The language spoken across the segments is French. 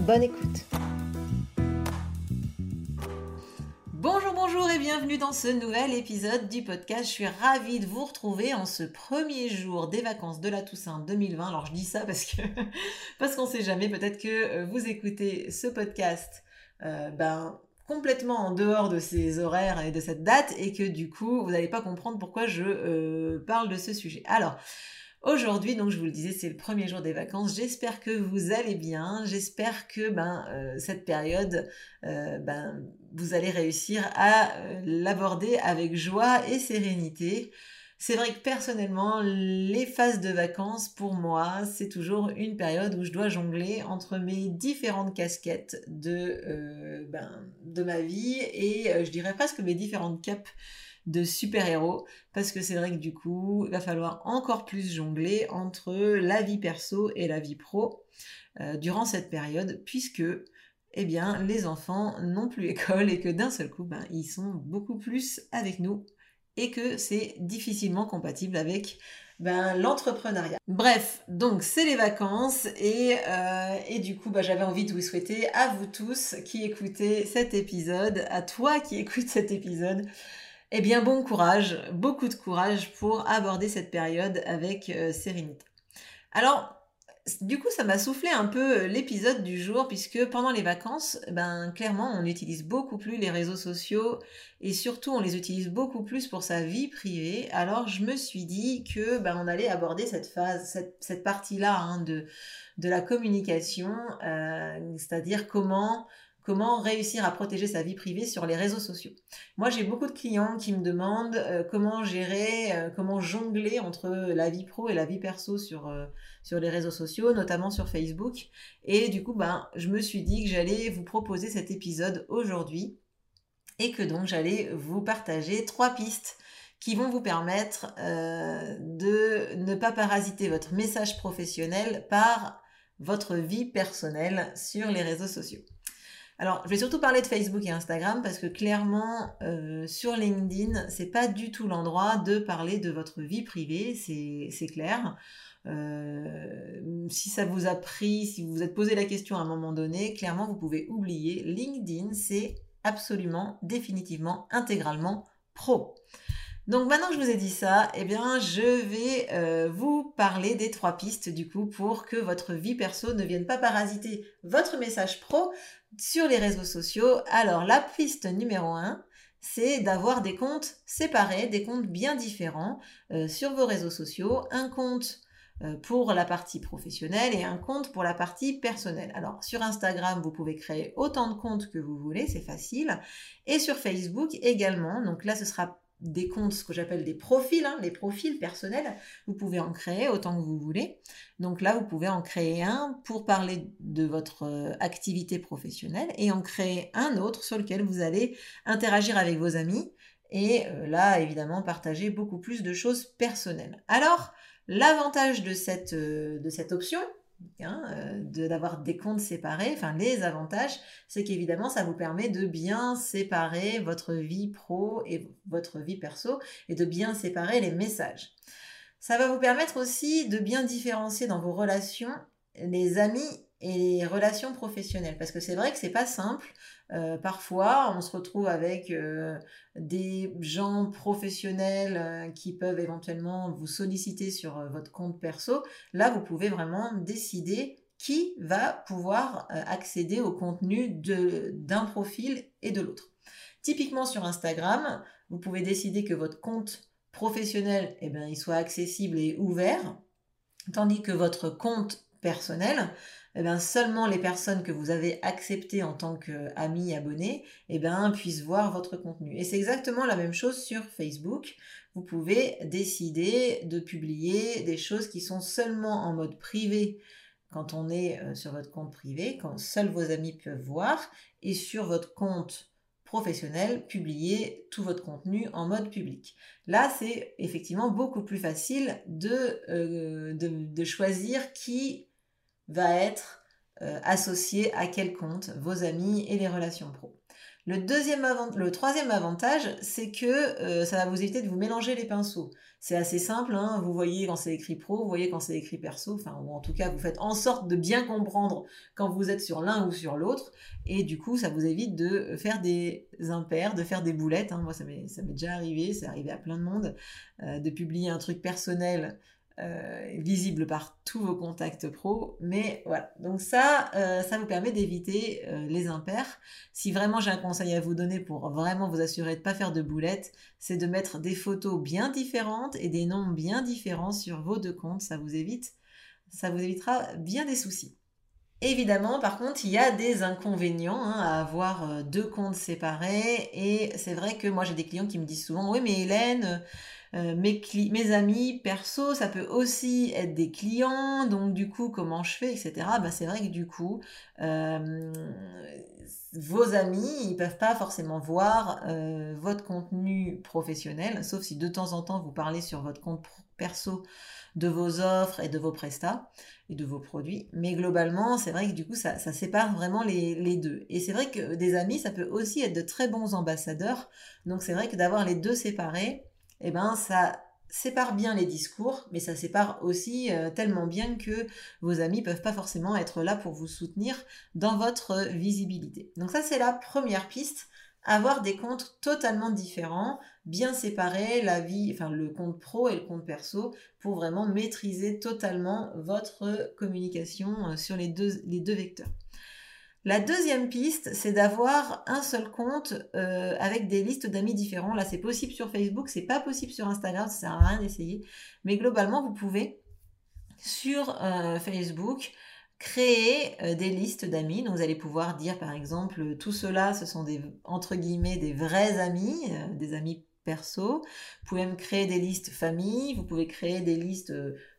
Bonne écoute. Bonjour, bonjour et bienvenue dans ce nouvel épisode du podcast. Je suis ravie de vous retrouver en ce premier jour des vacances de la Toussaint 2020. Alors je dis ça parce que parce qu'on sait jamais, peut-être que euh, vous écoutez ce podcast euh, ben complètement en dehors de ces horaires et de cette date et que du coup vous n'allez pas comprendre pourquoi je euh, parle de ce sujet. Alors Aujourd'hui, donc je vous le disais, c'est le premier jour des vacances. J'espère que vous allez bien. J'espère que ben euh, cette période, euh, ben vous allez réussir à euh, l'aborder avec joie et sérénité. C'est vrai que personnellement, les phases de vacances, pour moi, c'est toujours une période où je dois jongler entre mes différentes casquettes de, ben, de ma vie et je dirais presque mes différentes capes de super-héros parce que c'est vrai que du coup, il va falloir encore plus jongler entre la vie perso et la vie pro euh, durant cette période puisque eh bien, les enfants n'ont plus école et que d'un seul coup, ben, ils sont beaucoup plus avec nous et que c'est difficilement compatible avec ben, l'entrepreneuriat. Bref, donc c'est les vacances et, euh, et du coup bah, j'avais envie de vous souhaiter à vous tous qui écoutez cet épisode, à toi qui écoutes cet épisode, eh bien, bon courage, beaucoup de courage pour aborder cette période avec euh. Alors, du coup, ça m'a soufflé un peu euh, l'épisode du jour, puisque pendant les vacances, ben, clairement, on utilise beaucoup plus les réseaux sociaux et surtout, on les utilise beaucoup plus pour sa vie privée. Alors, je me suis dit que ben, on allait aborder cette phase, cette, partie-là hein, de, de la communication, euh, c'est-à-dire comment comment réussir à protéger sa vie privée sur les réseaux sociaux. Moi, j'ai beaucoup de clients qui me demandent euh, comment gérer, euh, comment jongler entre la vie pro et la vie perso sur, euh, sur les réseaux sociaux, notamment sur Facebook. Et du coup, ben, je me suis dit que j'allais vous proposer cet épisode aujourd'hui et que donc j'allais vous partager trois pistes qui vont vous permettre de ne pas parasiter votre message professionnel par votre vie personnelle sur les réseaux sociaux. Alors, je vais surtout parler de Facebook et Instagram parce que clairement, euh, sur LinkedIn, c'est pas du tout l'endroit de parler de votre vie privée, c'est clair. Euh, si ça vous a pris, si vous vous êtes posé la question à un moment donné, clairement, vous pouvez oublier. LinkedIn, c'est absolument, définitivement, intégralement pro. Donc maintenant que je vous ai dit ça, eh bien je vais euh, vous parler des trois pistes du coup pour que votre vie perso ne vienne pas parasiter votre message pro sur les réseaux sociaux. Alors la piste numéro 1, c'est d'avoir des comptes séparés, des comptes bien différents euh, sur vos réseaux sociaux. Un compte euh, pour la partie professionnelle et un compte pour la partie personnelle. Alors sur Instagram, vous pouvez créer autant de comptes que vous voulez, c'est facile. Et sur Facebook également. Donc là, ce sera des comptes, ce que j'appelle des profils, hein, les profils personnels. Vous pouvez en créer autant que vous voulez. Donc là, vous pouvez en créer un pour parler de votre euh, activité professionnelle et en créer un autre sur lequel vous allez interagir avec vos amis et euh, là, évidemment, partager beaucoup plus de choses personnelles. Alors, l'avantage de cette, euh, de cette option, Hein, euh, d'avoir des comptes séparés. Enfin, les avantages, c'est qu'évidemment, ça vous permet de bien séparer votre vie pro et votre vie perso et de bien séparer les messages. Ça va vous permettre aussi de bien différencier dans vos relations les amis et relations professionnelles. Parce que c'est vrai que c'est pas simple. Euh, parfois, on se retrouve avec euh, des gens professionnels euh, qui peuvent éventuellement vous solliciter sur votre compte perso. Là, vous pouvez vraiment décider qui va pouvoir accéder au contenu d'un profil et de l'autre. Typiquement sur Instagram, vous pouvez décider que votre compte professionnel, eh bien, il soit accessible et ouvert, tandis que votre compte personnel, eh bien, seulement les personnes que vous avez acceptées en tant qu'amis abonnés eh bien, puissent voir votre contenu. Et c'est exactement la même chose sur Facebook. Vous pouvez décider de publier des choses qui sont seulement en mode privé quand on est sur votre compte privé, quand seuls vos amis peuvent voir, et sur votre compte professionnel, publier tout votre contenu en mode public. Là, c'est effectivement beaucoup plus facile de, de, choisir qui va être associé à quel compte, vos amis et les relations pro. Le, troisième avantage, c'est que euh, ça va vous éviter de vous mélanger les pinceaux. C'est assez simple, hein. vous voyez quand c'est écrit pro, vous voyez quand c'est écrit perso, enfin, ou en tout cas, vous faites en sorte de bien comprendre quand vous êtes sur l'un ou sur l'autre, et du coup, ça vous évite de faire des impairs, de faire des boulettes. Hein. Moi, ça m'est déjà arrivé, c'est arrivé à plein de monde, euh, de publier un truc personnel euh, visible par tous vos contacts pro. Mais voilà, donc ça, euh, ça vous permet d'éviter euh, les impairs. Si vraiment j'ai un conseil à vous donner pour vraiment vous assurer de ne pas faire de boulettes, c'est de mettre des photos bien différentes et des noms bien différents sur vos deux comptes. Ça vous évite, ça vous évitera bien des soucis. Évidemment, par contre, il y a des inconvénients hein, à avoir deux comptes séparés. Et c'est vrai que moi, j'ai des clients qui me disent souvent, oui, mais Hélène, euh, mes, amis perso, ça peut aussi être des clients, donc du coup, comment je fais, etc. Bah, c'est vrai que du coup, euh, vos amis, ils peuvent pas forcément voir euh, votre contenu professionnel, sauf si de temps en temps vous parlez sur votre compte perso de vos offres et de vos prestats et de vos produits. Mais globalement, c'est vrai que du coup, ça, sépare vraiment les, les, deux. Et c'est vrai que des amis, ça peut aussi être de très bons ambassadeurs. Donc c'est vrai que d'avoir les deux séparés, eh ben ça sépare bien les discours, mais ça sépare aussi euh, tellement bien que vos amis peuvent pas forcément être là pour vous soutenir dans votre visibilité. Donc ça c'est la première piste, avoir des comptes totalement différents, bien séparer la vie, enfin le compte pro et le compte perso pour vraiment maîtriser totalement votre communication euh, sur les deux, les deux vecteurs. La deuxième piste, c'est d'avoir un seul compte euh, avec des listes d'amis différents. Là, c'est possible sur Facebook, c'est pas possible sur Instagram, ça sert à rien d'essayer. Mais globalement, vous pouvez sur euh, Facebook créer euh, des listes d'amis. Donc, vous allez pouvoir dire, par exemple, tout cela, ce sont des entre guillemets des vrais amis, des amis perso. Vous pouvez même créer des listes famille. Vous pouvez créer des listes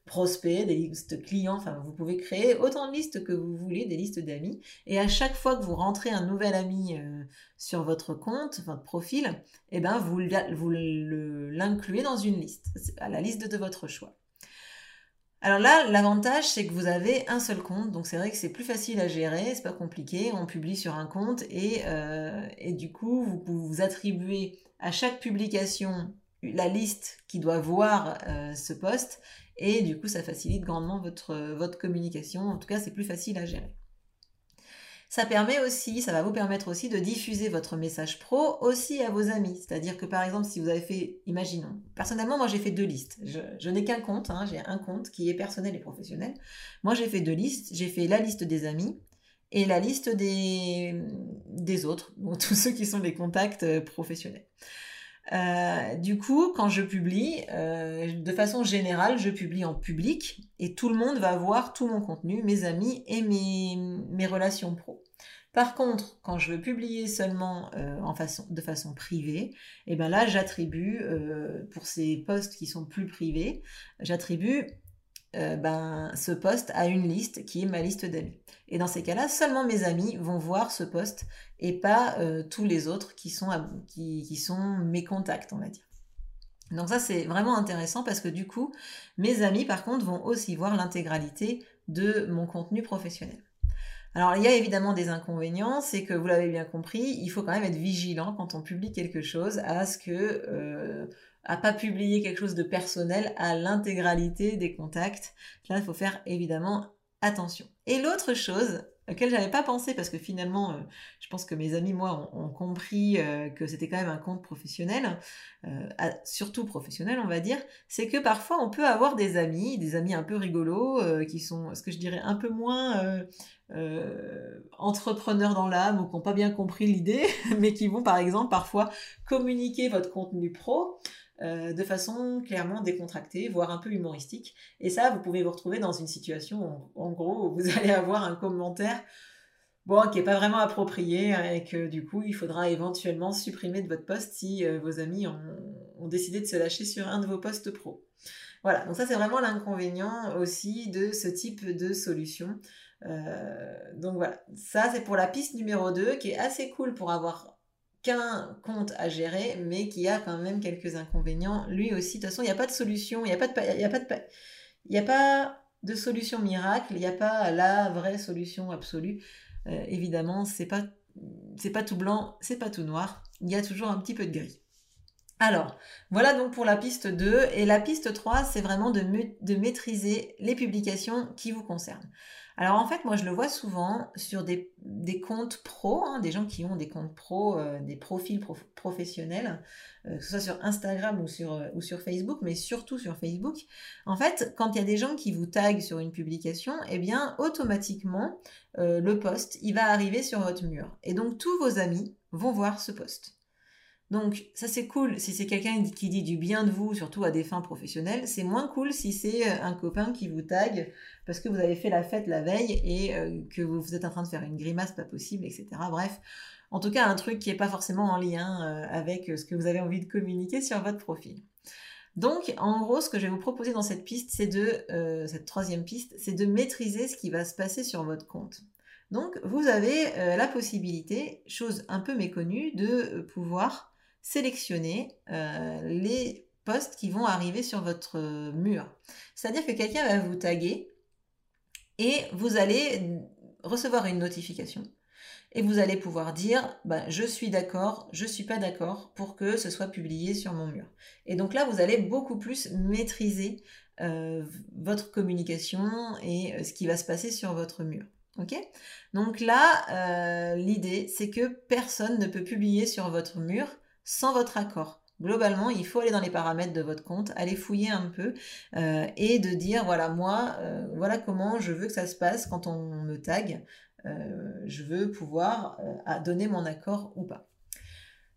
prospects, des listes clients, enfin vous pouvez créer autant de listes que vous voulez, des listes d'amis, et à chaque fois que vous rentrez un nouvel ami euh, sur votre compte, votre profil, eh ben vous, vous l'incluez dans une liste, à la liste de votre choix. Alors là, l'avantage, c'est que vous avez un seul compte, donc c'est vrai que c'est plus facile à gérer, c'est pas compliqué, on publie sur un compte et, euh, du coup, vous vous attribuer à chaque publication la liste qui doit voir euh, ce poste et du coup ça facilite grandement votre communication. En tout cas, c'est plus facile à gérer. Ça permet aussi, ça va vous permettre aussi de diffuser votre message pro aussi à vos amis. C'est-à-dire que par exemple, si vous avez fait, imaginons, personnellement, moi j'ai fait deux listes. Je, n'ai qu'un compte, hein, j'ai un compte qui est personnel et professionnel. Moi j'ai fait deux listes. J'ai fait la liste des amis et la liste des, des autres, donc tous ceux qui sont les contacts euh, professionnels. Euh, du coup, quand je publie, euh, de façon générale, je publie en public et tout le monde va voir tout mon contenu, mes amis et mes, mes relations pro. Par contre, quand je veux publier seulement euh, de façon privée, et eh ben là, j'attribue, pour ces posts qui sont plus privés, j'attribue euh, ben, ce poste à une liste qui est ma liste d'amis. Et dans ces cas-là, seulement mes amis vont voir ce poste et pas euh, tous les autres qui sont mes contacts, on va dire. Donc ça, c'est vraiment intéressant parce que du coup, mes amis, par contre, vont aussi voir l'intégralité de mon contenu professionnel. Alors, il y a évidemment des inconvénients, c'est que vous l'avez bien compris, il faut quand même être vigilant quand on publie quelque chose à ce que euh, à pas publier quelque chose de personnel à l'intégralité des contacts. Là, il faut faire évidemment attention. Et l'autre chose laquelle j'avais pas pensé parce que finalement, euh, je pense que mes amis, moi, ont, compris euh, que c'était quand même un compte professionnel, euh, surtout professionnel, on va dire, c'est que parfois on peut avoir des amis, des amis un peu rigolos, qui sont, ce que je dirais, un peu moins entrepreneurs dans l'âme ou qui n'ont pas bien compris l'idée, mais qui vont par exemple parfois communiquer votre contenu pro euh, de façon clairement décontractée, voire un peu humoristique. Et ça, vous pouvez vous retrouver dans une situation, en, gros, où vous allez avoir un commentaire bon, qui n'est pas vraiment approprié et que du coup, il faudra éventuellement supprimer de votre poste si euh, vos amis ont, ont décidé de se lâcher sur un de vos postes pro. Voilà, donc ça c'est vraiment l'inconvénient aussi de ce type de solution. Euh, donc voilà, ça c'est pour la piste numéro 2 qui est assez cool pour avoir qu'un compte à gérer, mais qui a quand même quelques inconvénients. Lui aussi, de toute façon, il n'y a pas de solution, il n'y a pas de... Il n'y a pas de solution miracle, il n'y a pas la vraie solution absolue. Euh, évidemment, c'est pas pas tout blanc, c'est pas tout noir, il y a toujours un petit peu de gris. Alors, voilà donc pour la piste 2. Et la piste 3, c'est vraiment de, maîtriser les publications qui vous concernent. Alors en fait, moi je le vois souvent sur des, comptes pro, hein, des gens qui ont des comptes pro, euh, des profils professionnels, euh, que ce soit sur Instagram ou sur, euh, ou sur Facebook, mais surtout sur Facebook. En fait, quand il y a des gens qui vous taguent sur une publication, eh bien automatiquement, le post, il va arriver sur votre mur. Et donc tous vos amis vont voir ce post. Donc ça c'est cool si c'est quelqu'un qui dit du bien de vous, surtout à des fins professionnelles. C'est moins cool si c'est euh, un copain qui vous tague parce que vous avez fait la fête la veille et euh, que vous, êtes en train de faire une grimace pas possible, etc. Bref, en tout cas un truc qui n'est pas forcément en lien euh, avec ce que vous avez envie de communiquer sur votre profil. Donc, en gros, ce que je vais vous proposer dans cette piste, c'est de cette troisième piste, c'est de maîtriser ce qui va se passer sur votre compte. Donc, vous avez la possibilité, chose un peu méconnue, de pouvoir sélectionner euh, les posts qui vont arriver sur votre mur. C'est-à-dire que quelqu'un va vous taguer et vous allez recevoir une notification et vous allez pouvoir dire bah, je suis d'accord, je suis pas d'accord pour que ce soit publié sur mon mur. Et donc là, vous allez beaucoup plus maîtriser euh, votre communication et euh, ce qui va se passer sur votre mur. Donc là, l'idée, c'est que personne ne peut publier sur votre mur sans votre accord. Globalement, il faut aller dans les paramètres de votre compte, aller fouiller un peu euh, et de dire voilà moi, euh, voilà comment je veux que ça se passe quand on me tag. Euh, je veux pouvoir donner mon accord ou pas.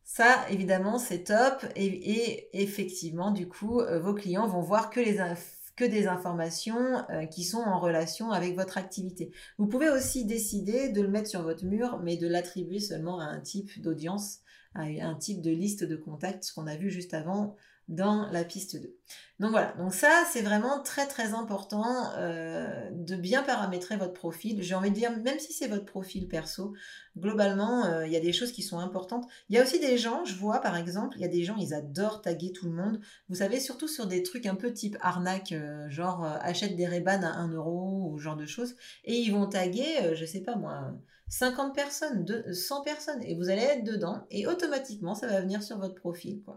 Ça, évidemment, c'est top et, effectivement, du coup, vos clients vont voir que des informations qui sont en relation avec votre activité. Vous pouvez aussi décider de le mettre sur votre mur, mais de l'attribuer seulement à un type d'audience un type de liste de contacts, ce qu'on a vu juste avant dans la piste 2. Donc voilà, donc ça c'est vraiment très très important euh, de bien paramétrer votre profil. J'ai envie de dire, même si c'est votre profil perso, globalement euh, il y a des choses qui sont importantes. Il y a aussi des gens, je vois par exemple, il y a des gens, ils adorent taguer tout le monde. Vous savez, surtout sur des trucs un peu type arnaque, euh, genre achète des Ray-Ban à 1 euro ou genre de choses. Et ils vont taguer, je sais pas moi 50 personnes, 100 personnes, et vous allez être dedans, et automatiquement, ça va venir sur votre profil. Quoi.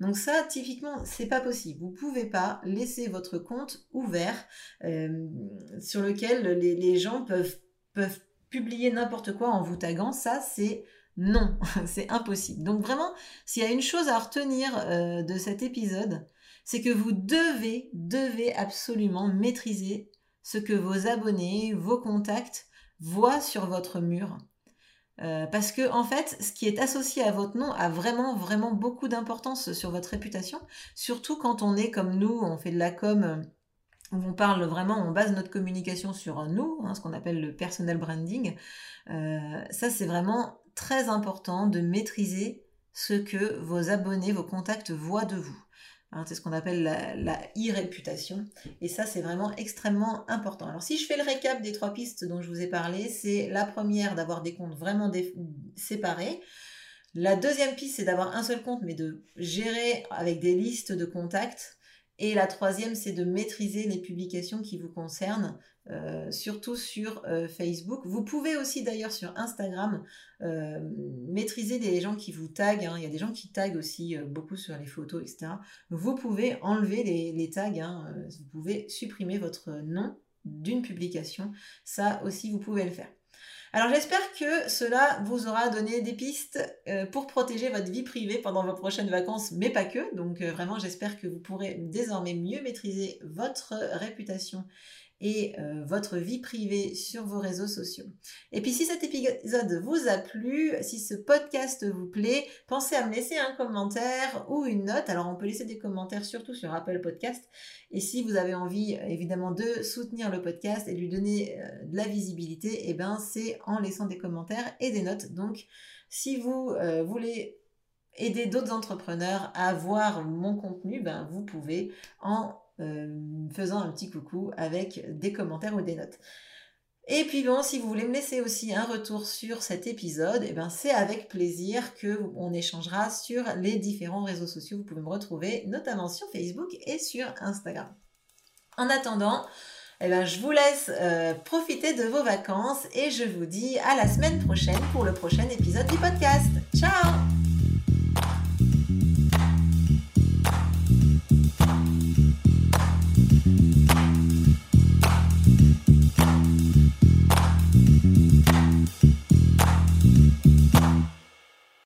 Donc ça, typiquement, c'est pas possible. Vous pouvez pas laisser votre compte ouvert euh, sur lequel les, gens peuvent, peuvent publier n'importe quoi en vous taguant. Ça, c'est non, c'est impossible. Donc vraiment, s'il y a une chose à retenir euh, de cet épisode, c'est que vous devez, devez absolument maîtriser ce que vos abonnés, vos contacts voit sur votre mur. Euh, parce que en fait, ce qui est associé à votre nom a vraiment vraiment beaucoup d'importance sur votre réputation, surtout quand on est comme nous, on fait de la com, où on parle vraiment, on base notre communication sur nous, hein, ce qu'on appelle le personal branding. Euh, ça, c'est vraiment très important de maîtriser ce que vos abonnés, vos contacts voient de vous. Hein, c'est ce qu'on appelle la, e-réputation. Et ça, c'est vraiment extrêmement important. Alors, si je fais le récap des trois pistes dont je vous ai parlé, c'est la première d'avoir des comptes vraiment séparés. La deuxième piste, c'est d'avoir un seul compte, mais de gérer avec des listes de contacts. Et la troisième, c'est de maîtriser les publications qui vous concernent euh, surtout sur euh, Facebook. Vous pouvez aussi d'ailleurs sur Instagram euh, maîtriser des gens qui vous taguent. Hein. Il y a des gens qui taguent aussi beaucoup sur les photos, etc. Vous pouvez enlever les, tags. Hein. Vous pouvez supprimer votre nom d'une publication. Ça aussi, vous pouvez le faire. Alors j'espère que cela vous aura donné des pistes pour protéger votre vie privée pendant vos prochaines vacances, mais pas que. Donc vraiment j'espère que vous pourrez désormais mieux maîtriser votre réputation et euh, votre vie privée sur vos réseaux sociaux. Et puis si cet épisode vous a plu, si ce podcast vous plaît, pensez à me laisser un commentaire ou une note. Alors on peut laisser des commentaires surtout sur Apple Podcast. Et si vous avez envie évidemment de soutenir le podcast et lui donner euh, de la visibilité, eh ben c'est en laissant des commentaires et des notes. Donc si vous euh, voulez aider d'autres entrepreneurs à voir mon contenu, ben, vous pouvez en euh, faisant un petit coucou avec des commentaires ou des notes. Et puis bon, si vous voulez me laisser aussi un retour sur cet épisode, eh ben c'est avec plaisir que on échangera sur les différents réseaux sociaux. Vous pouvez me retrouver notamment sur Facebook et sur Instagram. En attendant, eh ben, je vous laisse euh, profiter de vos vacances et je vous dis à la semaine prochaine pour le prochain épisode du podcast. Ciao